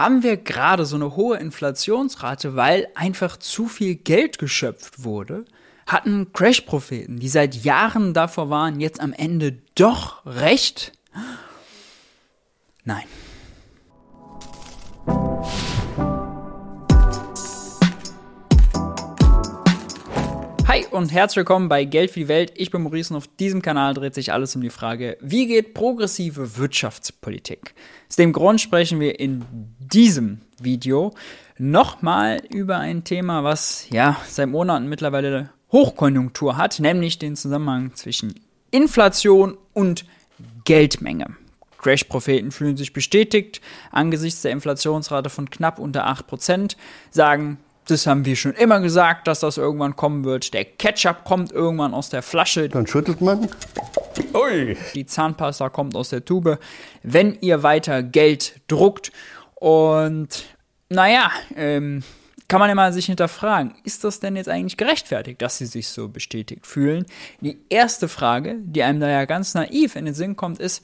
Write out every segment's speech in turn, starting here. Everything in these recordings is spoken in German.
haben wir gerade so eine hohe Inflationsrate, weil einfach zu viel Geld geschöpft wurde? Hatten Crash-Propheten, die seit Jahren davor waren, jetzt am Ende doch recht? Nein. Hi und herzlich willkommen bei Geld für die Welt. Ich bin Maurice und auf diesem Kanal dreht sich alles um die Frage, wie geht progressive Wirtschaftspolitik? Aus dem Grund sprechen wir in diesem Video nochmal über ein Thema, was ja seit Monaten mittlerweile Hochkonjunktur hat, nämlich den Zusammenhang zwischen Inflation und Geldmenge. Crash-Propheten fühlen sich bestätigt angesichts der Inflationsrate von knapp unter 8%, sagen, das haben wir schon immer gesagt, dass das irgendwann kommen wird. Der Ketchup kommt irgendwann aus der Flasche. Dann schüttelt man. Ui. Die Zahnpasta kommt aus der Tube. Wenn ihr weiter Geld druckt und naja, ähm, kann man ja mal sich hinterfragen, ist das denn jetzt eigentlich gerechtfertigt, dass sie sich so bestätigt fühlen? Die erste Frage, die einem da ja ganz naiv in den Sinn kommt, ist,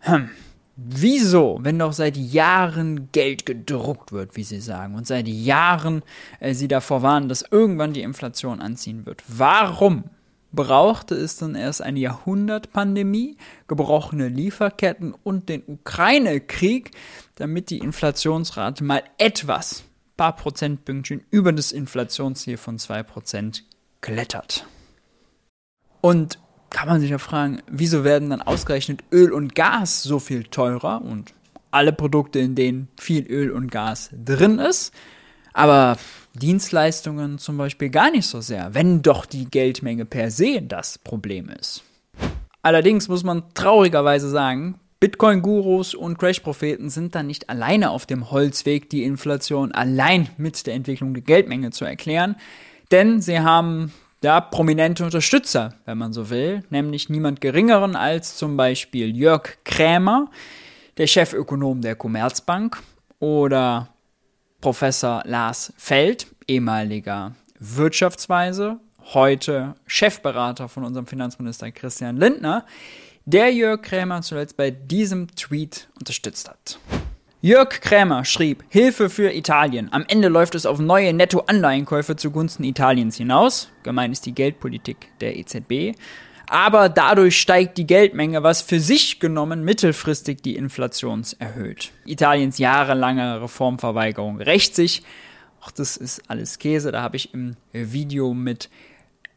hm, Wieso, wenn doch seit Jahren Geld gedruckt wird, wie Sie sagen, und seit Jahren äh, Sie davor warnen, dass irgendwann die Inflation anziehen wird, warum brauchte es dann erst eine Jahrhundertpandemie, gebrochene Lieferketten und den Ukraine-Krieg, damit die Inflationsrate mal etwas, paar Prozentpünktchen über das Inflationsziel von 2% klettert? Und kann man sich ja fragen, wieso werden dann ausgerechnet Öl und Gas so viel teurer und alle Produkte, in denen viel Öl und Gas drin ist, aber Dienstleistungen zum Beispiel gar nicht so sehr, wenn doch die Geldmenge per se das Problem ist. Allerdings muss man traurigerweise sagen, Bitcoin-Gurus und Crash-Propheten sind dann nicht alleine auf dem Holzweg, die Inflation allein mit der Entwicklung der Geldmenge zu erklären, denn sie haben ja, prominente Unterstützer, wenn man so will, nämlich niemand geringeren als zum Beispiel Jörg Krämer, der Chefökonom der Commerzbank, oder Professor Lars Feld, ehemaliger Wirtschaftsweise, heute Chefberater von unserem Finanzminister Christian Lindner, der Jörg Krämer zuletzt bei diesem Tweet unterstützt hat. Jörg Krämer schrieb, Hilfe für Italien. Am Ende läuft es auf neue Nettoanleihenkäufe zugunsten Italiens hinaus. Gemeint ist die Geldpolitik der EZB. Aber dadurch steigt die Geldmenge, was für sich genommen mittelfristig die Inflation erhöht. Italiens jahrelange Reformverweigerung rächt sich. Auch das ist alles Käse. Da habe ich im Video mit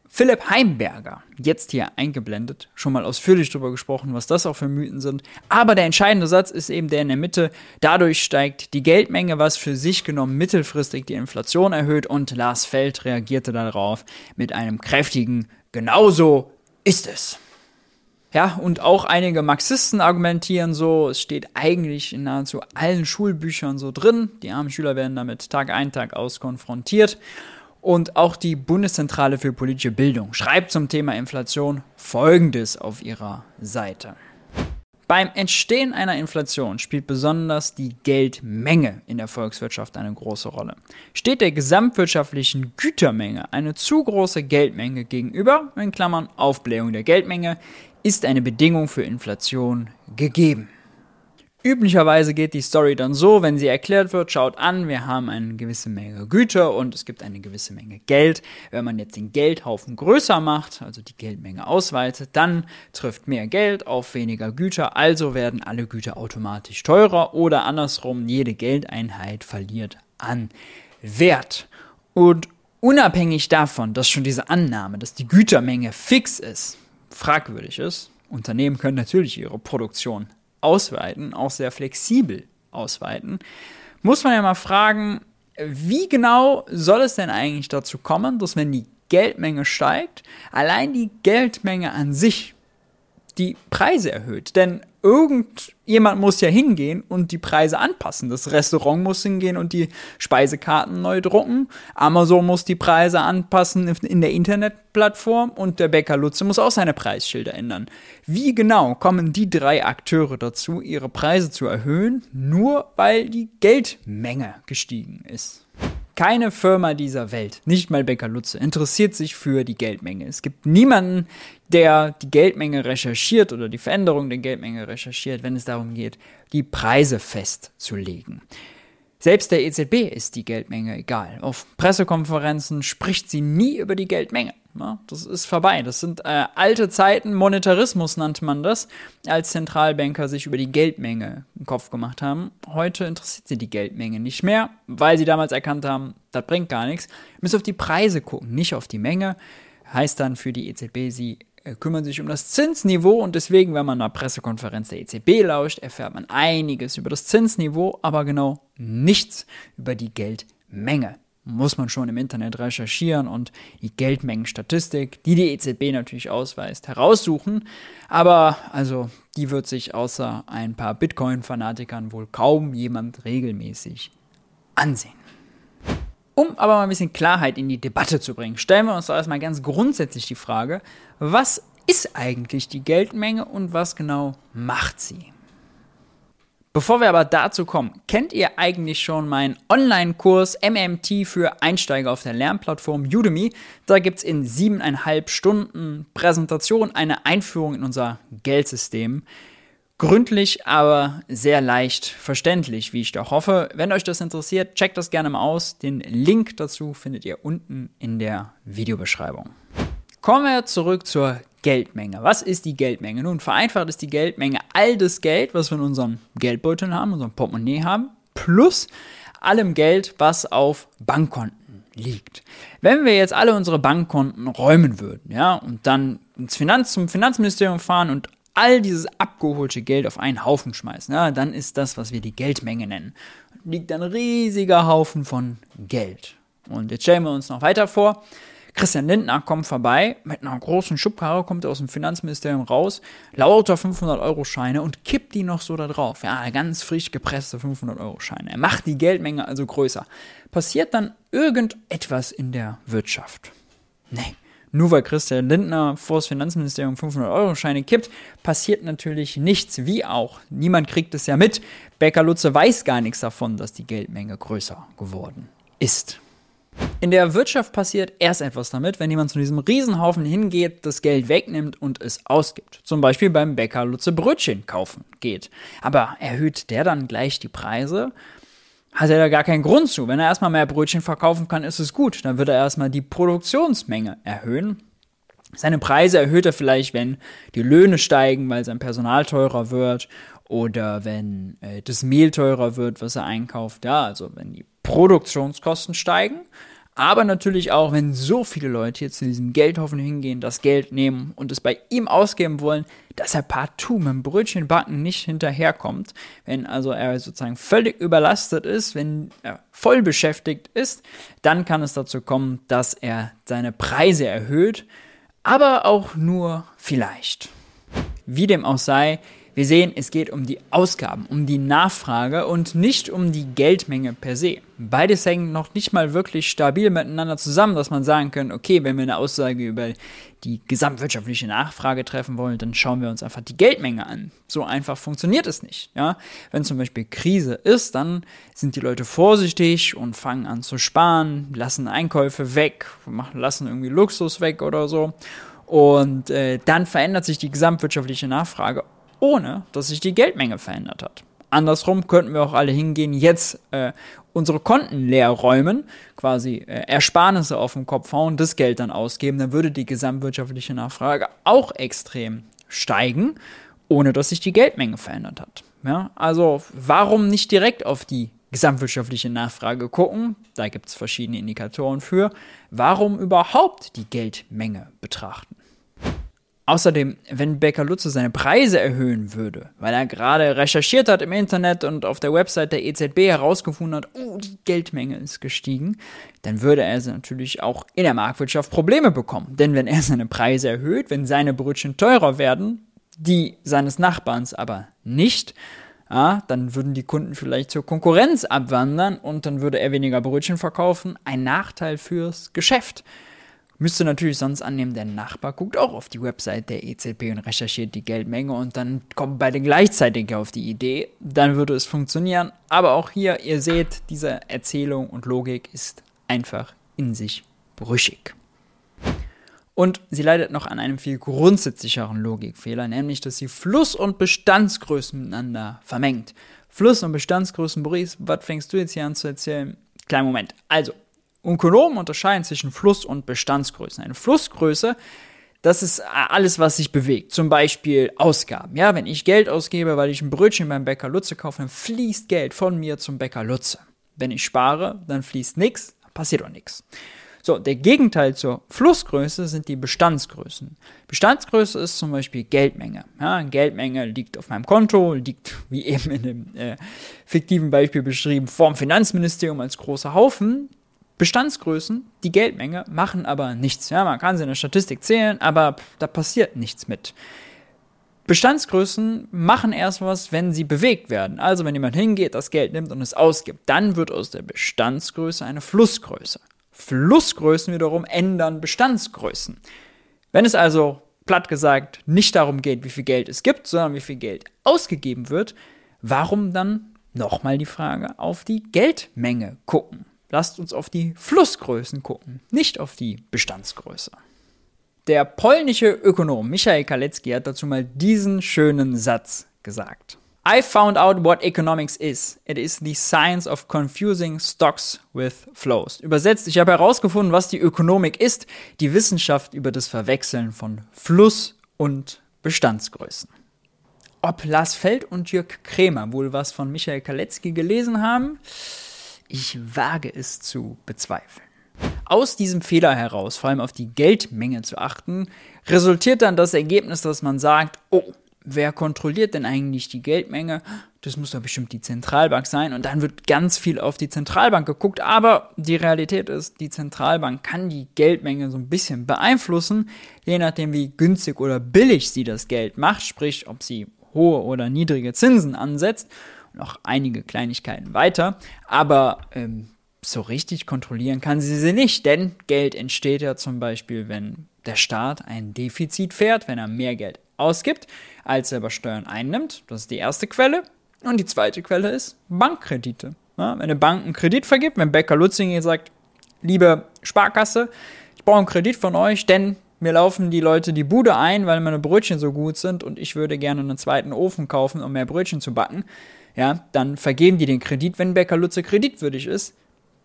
Philipp Heimberger, jetzt hier eingeblendet, schon mal ausführlich darüber gesprochen, was das auch für Mythen sind. Aber der entscheidende Satz ist eben der in der Mitte. Dadurch steigt die Geldmenge, was für sich genommen mittelfristig die Inflation erhöht. Und Lars Feld reagierte darauf mit einem kräftigen Genauso ist es. Ja, und auch einige Marxisten argumentieren so, es steht eigentlich in nahezu allen Schulbüchern so drin. Die armen Schüler werden damit Tag ein, Tag aus konfrontiert. Und auch die Bundeszentrale für politische Bildung schreibt zum Thema Inflation Folgendes auf ihrer Seite. Beim Entstehen einer Inflation spielt besonders die Geldmenge in der Volkswirtschaft eine große Rolle. Steht der gesamtwirtschaftlichen Gütermenge eine zu große Geldmenge gegenüber, in Klammern Aufblähung der Geldmenge, ist eine Bedingung für Inflation gegeben. Üblicherweise geht die Story dann so, wenn sie erklärt wird, schaut an, wir haben eine gewisse Menge Güter und es gibt eine gewisse Menge Geld. Wenn man jetzt den Geldhaufen größer macht, also die Geldmenge ausweitet, dann trifft mehr Geld auf weniger Güter, also werden alle Güter automatisch teurer oder andersrum, jede Geldeinheit verliert an Wert. Und unabhängig davon, dass schon diese Annahme, dass die Gütermenge fix ist, fragwürdig ist, Unternehmen können natürlich ihre Produktion ausweiten, auch sehr flexibel ausweiten, muss man ja mal fragen, wie genau soll es denn eigentlich dazu kommen, dass wenn die Geldmenge steigt, allein die Geldmenge an sich die Preise erhöht? Denn irgendjemand muss ja hingehen und die Preise anpassen. Das Restaurant muss hingehen und die Speisekarten neu drucken. Amazon muss die Preise anpassen in der Internetplattform und der Bäcker Lutze muss auch seine Preisschilder ändern. Wie genau kommen die drei Akteure dazu, ihre Preise zu erhöhen, nur weil die Geldmenge gestiegen ist? Keine Firma dieser Welt, nicht mal Becker Lutze, interessiert sich für die Geldmenge. Es gibt niemanden, der die Geldmenge recherchiert oder die Veränderung der Geldmenge recherchiert, wenn es darum geht, die Preise festzulegen. Selbst der EZB ist die Geldmenge egal. Auf Pressekonferenzen spricht sie nie über die Geldmenge. Ja, das ist vorbei. Das sind äh, alte Zeiten, Monetarismus nannte man das, als Zentralbanker sich über die Geldmenge im Kopf gemacht haben. Heute interessiert sie die Geldmenge nicht mehr, weil sie damals erkannt haben, das bringt gar nichts. Wir müssen auf die Preise gucken, nicht auf die Menge. Heißt dann für die EZB, sie äh, kümmern sich um das Zinsniveau und deswegen, wenn man einer Pressekonferenz der EZB lauscht, erfährt man einiges über das Zinsniveau, aber genau nichts über die Geldmenge muss man schon im Internet recherchieren und die Geldmengenstatistik, die die EZB natürlich ausweist, heraussuchen. Aber also die wird sich außer ein paar Bitcoin-Fanatikern wohl kaum jemand regelmäßig ansehen. Um aber mal ein bisschen Klarheit in die Debatte zu bringen, stellen wir uns doch erstmal ganz grundsätzlich die Frage, was ist eigentlich die Geldmenge und was genau macht sie? Bevor wir aber dazu kommen, kennt ihr eigentlich schon meinen Online-Kurs MMT für Einsteiger auf der Lernplattform Udemy? Da gibt es in siebeneinhalb Stunden Präsentation eine Einführung in unser Geldsystem. Gründlich, aber sehr leicht verständlich, wie ich doch hoffe. Wenn euch das interessiert, checkt das gerne mal aus. Den Link dazu findet ihr unten in der Videobeschreibung. Kommen wir zurück zur Geldmenge. Was ist die Geldmenge? Nun, vereinfacht ist die Geldmenge all das Geld, was wir in unserem Geldbeutel haben, unserem Portemonnaie haben, plus allem Geld, was auf Bankkonten liegt. Wenn wir jetzt alle unsere Bankkonten räumen würden, ja, und dann ins Finanz, zum Finanzministerium fahren und all dieses abgeholte Geld auf einen Haufen schmeißen, ja, dann ist das, was wir die Geldmenge nennen. Liegt ein riesiger Haufen von Geld. Und jetzt stellen wir uns noch weiter vor. Christian Lindner kommt vorbei, mit einer großen Schubkarre kommt er aus dem Finanzministerium raus, lauter 500-Euro-Scheine und kippt die noch so da drauf. Ja, ganz frisch gepresste 500-Euro-Scheine. Er macht die Geldmenge also größer. Passiert dann irgendetwas in der Wirtschaft? Nee. Nur weil Christian Lindner vor das Finanzministerium 500-Euro-Scheine kippt, passiert natürlich nichts. Wie auch. Niemand kriegt es ja mit. Becker Lutze weiß gar nichts davon, dass die Geldmenge größer geworden ist. In der Wirtschaft passiert erst etwas damit, wenn jemand zu diesem Riesenhaufen hingeht, das Geld wegnimmt und es ausgibt. Zum Beispiel beim Bäcker Lutze Brötchen kaufen geht. Aber erhöht der dann gleich die Preise? Hat er da gar keinen Grund zu. Wenn er erstmal mehr Brötchen verkaufen kann, ist es gut. Dann wird er erstmal die Produktionsmenge erhöhen. Seine Preise erhöht er vielleicht, wenn die Löhne steigen, weil sein Personal teurer wird oder wenn äh, das Mehl teurer wird, was er einkauft. Ja, also wenn die Produktionskosten steigen, aber natürlich auch, wenn so viele Leute jetzt zu diesem Geldhaufen hingehen, das Geld nehmen und es bei ihm ausgeben wollen, dass er partout mit dem Brötchenbacken nicht hinterherkommt. Wenn also er sozusagen völlig überlastet ist, wenn er voll beschäftigt ist, dann kann es dazu kommen, dass er seine Preise erhöht, aber auch nur vielleicht. Wie dem auch sei, wir sehen, es geht um die Ausgaben, um die Nachfrage und nicht um die Geldmenge per se. Beides hängen noch nicht mal wirklich stabil miteinander zusammen, dass man sagen kann, okay, wenn wir eine Aussage über die gesamtwirtschaftliche Nachfrage treffen wollen, dann schauen wir uns einfach die Geldmenge an. So einfach funktioniert es nicht. Ja? Wenn zum Beispiel Krise ist, dann sind die Leute vorsichtig und fangen an zu sparen, lassen Einkäufe weg, machen, lassen irgendwie Luxus weg oder so. Und äh, dann verändert sich die gesamtwirtschaftliche Nachfrage ohne dass sich die Geldmenge verändert hat. Andersrum könnten wir auch alle hingehen, jetzt äh, unsere Konten leer räumen, quasi äh, Ersparnisse auf den Kopf hauen, das Geld dann ausgeben, dann würde die gesamtwirtschaftliche Nachfrage auch extrem steigen, ohne dass sich die Geldmenge verändert hat. Ja, also warum nicht direkt auf die gesamtwirtschaftliche Nachfrage gucken? Da gibt es verschiedene Indikatoren für. Warum überhaupt die Geldmenge betrachten? Außerdem, wenn Becker Lutze seine Preise erhöhen würde, weil er gerade recherchiert hat im Internet und auf der Website der EZB herausgefunden hat, oh, die Geldmenge ist gestiegen, dann würde er natürlich auch in der Marktwirtschaft Probleme bekommen. Denn wenn er seine Preise erhöht, wenn seine Brötchen teurer werden, die seines Nachbarns aber nicht, ja, dann würden die Kunden vielleicht zur Konkurrenz abwandern und dann würde er weniger Brötchen verkaufen. Ein Nachteil fürs Geschäft. Müsste natürlich sonst annehmen, der Nachbar guckt auch auf die Website der EZB und recherchiert die Geldmenge und dann kommen beide gleichzeitig auf die Idee. Dann würde es funktionieren. Aber auch hier, ihr seht, diese Erzählung und Logik ist einfach in sich brüchig. Und sie leidet noch an einem viel grundsätzlicheren Logikfehler, nämlich dass sie Fluss- und Bestandsgrößen miteinander vermengt. Fluss- und Bestandsgrößen, Boris, was fängst du jetzt hier an zu erzählen? Kleinen Moment. Also, Ökonomen unterscheiden zwischen Fluss- und Bestandsgrößen. Eine Flussgröße, das ist alles, was sich bewegt. Zum Beispiel Ausgaben. Ja, wenn ich Geld ausgebe, weil ich ein Brötchen beim Bäcker Lutze kaufe, dann fließt Geld von mir zum Bäcker Lutze. Wenn ich spare, dann fließt nichts, passiert auch nichts. So, der Gegenteil zur Flussgröße sind die Bestandsgrößen. Bestandsgröße ist zum Beispiel Geldmenge. Ja, Geldmenge liegt auf meinem Konto, liegt, wie eben in dem äh, fiktiven Beispiel beschrieben, vorm Finanzministerium als großer Haufen. Bestandsgrößen, die Geldmenge, machen aber nichts. Ja, man kann sie in der Statistik zählen, aber da passiert nichts mit. Bestandsgrößen machen erst was, wenn sie bewegt werden. Also wenn jemand hingeht, das Geld nimmt und es ausgibt, dann wird aus der Bestandsgröße eine Flussgröße. Flussgrößen wiederum ändern Bestandsgrößen. Wenn es also, platt gesagt, nicht darum geht, wie viel Geld es gibt, sondern wie viel Geld ausgegeben wird, warum dann nochmal die Frage auf die Geldmenge gucken? Lasst uns auf die Flussgrößen gucken, nicht auf die Bestandsgröße. Der polnische Ökonom Michael Kalecki hat dazu mal diesen schönen Satz gesagt. I found out what economics is. It is the science of confusing stocks with flows. Übersetzt, ich habe herausgefunden, was die Ökonomik ist, die Wissenschaft über das Verwechseln von Fluss und Bestandsgrößen. Ob Lars Feld und Jörg Krämer wohl was von Michael Kalecki gelesen haben, ich wage es zu bezweifeln. Aus diesem Fehler heraus, vor allem auf die Geldmenge zu achten, resultiert dann das Ergebnis, dass man sagt, oh, wer kontrolliert denn eigentlich die Geldmenge? Das muss doch bestimmt die Zentralbank sein. Und dann wird ganz viel auf die Zentralbank geguckt. Aber die Realität ist, die Zentralbank kann die Geldmenge so ein bisschen beeinflussen, je nachdem, wie günstig oder billig sie das Geld macht. Sprich, ob sie hohe oder niedrige Zinsen ansetzt. Noch einige Kleinigkeiten weiter. Aber ähm, so richtig kontrollieren kann sie sie nicht, denn Geld entsteht ja zum Beispiel, wenn der Staat ein Defizit fährt, wenn er mehr Geld ausgibt, als er über Steuern einnimmt. Das ist die erste Quelle. Und die zweite Quelle ist Bankkredite. Ja, wenn eine Bank einen Kredit vergibt, wenn Becker Lutzinger sagt, liebe Sparkasse, ich brauche einen Kredit von euch, denn mir laufen die Leute die Bude ein, weil meine Brötchen so gut sind und ich würde gerne einen zweiten Ofen kaufen, um mehr Brötchen zu backen. Ja, dann vergeben die den Kredit, wenn Becker Lutze kreditwürdig ist.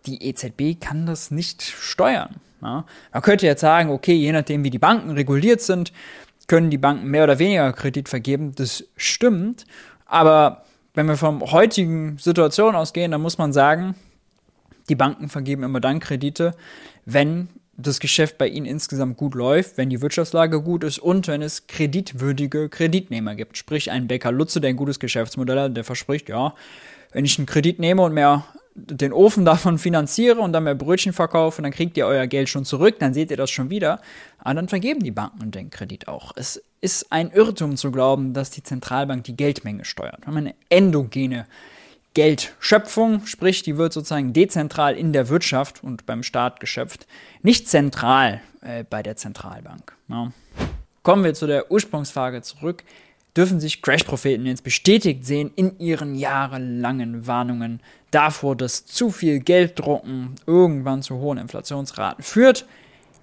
Die EZB kann das nicht steuern. Ja. Man könnte jetzt sagen, okay, je nachdem, wie die Banken reguliert sind, können die Banken mehr oder weniger Kredit vergeben. Das stimmt. Aber wenn wir von heutigen Situation ausgehen, dann muss man sagen, die Banken vergeben immer dann Kredite, wenn das Geschäft bei ihnen insgesamt gut läuft, wenn die Wirtschaftslage gut ist und wenn es kreditwürdige Kreditnehmer gibt. Sprich, ein Bäcker Lutze, der ein gutes Geschäftsmodell hat, der verspricht, ja, wenn ich einen Kredit nehme und mehr den Ofen davon finanziere und dann mehr Brötchen verkaufe, dann kriegt ihr euer Geld schon zurück, dann seht ihr das schon wieder. Aber dann vergeben die Banken den Kredit auch. Es ist ein Irrtum zu glauben, dass die Zentralbank die Geldmenge steuert. Wir haben eine endogene Geldschöpfung, sprich, die wird sozusagen dezentral in der Wirtschaft und beim Staat geschöpft, nicht zentral äh, bei der Zentralbank. Ja. Kommen wir zu der Ursprungsfrage zurück dürfen sich Crash-Propheten jetzt bestätigt sehen in ihren jahrelangen Warnungen davor, dass zu viel Gelddrucken irgendwann zu hohen Inflationsraten führt.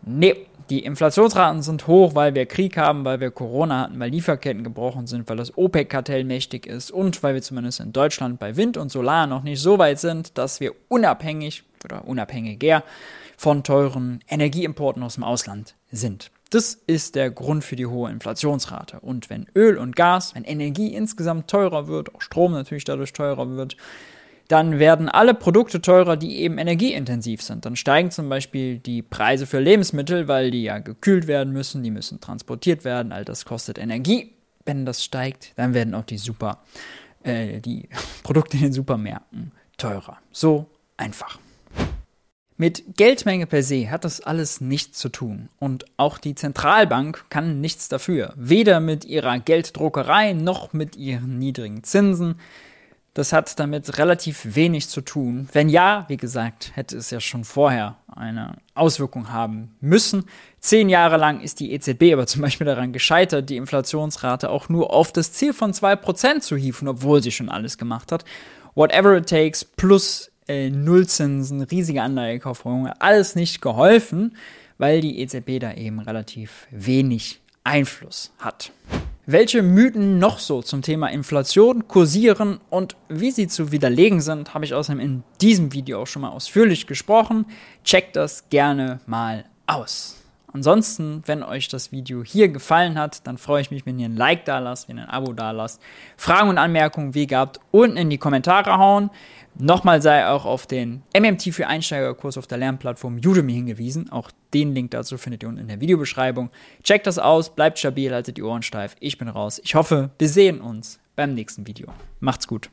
Nee, die Inflationsraten sind hoch, weil wir Krieg haben, weil wir Corona hatten, weil Lieferketten gebrochen sind, weil das OPEC-Kartell mächtig ist und weil wir zumindest in Deutschland bei Wind und Solar noch nicht so weit sind, dass wir unabhängig oder unabhängiger von teuren Energieimporten aus dem Ausland sind. Das ist der Grund für die hohe Inflationsrate. Und wenn Öl und Gas, wenn Energie insgesamt teurer wird, auch Strom natürlich dadurch teurer wird, dann werden alle Produkte teurer, die eben energieintensiv sind. Dann steigen zum Beispiel die Preise für Lebensmittel, weil die ja gekühlt werden müssen, die müssen transportiert werden, all das kostet Energie. Wenn das steigt, dann werden auch die Super, äh, die Produkte in den Supermärkten teurer. So einfach. Mit Geldmenge per se hat das alles nichts zu tun. Und auch die Zentralbank kann nichts dafür. Weder mit ihrer Gelddruckerei noch mit ihren niedrigen Zinsen. Das hat damit relativ wenig zu tun. Wenn ja, wie gesagt, hätte es ja schon vorher eine Auswirkung haben müssen. Zehn Jahre lang ist die EZB aber zum Beispiel daran gescheitert, die Inflationsrate auch nur auf das Ziel von 2% zu hieven, obwohl sie schon alles gemacht hat. Whatever it takes plus äh, Nullzinsen, riesige Anleihekaufverordnungen, alles nicht geholfen, weil die EZB da eben relativ wenig Einfluss hat. Welche Mythen noch so zum Thema Inflation kursieren und wie sie zu widerlegen sind, habe ich außerdem in diesem Video auch schon mal ausführlich gesprochen. Checkt das gerne mal aus. Ansonsten, wenn euch das Video hier gefallen hat, dann freue ich mich, wenn ihr ein Like da lasst, wenn ihr ein Abo da lasst. Fragen und Anmerkungen, wie gehabt, unten in die Kommentare hauen. Nochmal sei auch auf den MMT für Einsteigerkurs auf der Lernplattform Udemy hingewiesen. Auch den Link dazu findet ihr unten in der Videobeschreibung. Checkt das aus, bleibt stabil, haltet die Ohren steif. Ich bin raus. Ich hoffe, wir sehen uns beim nächsten Video. Macht's gut.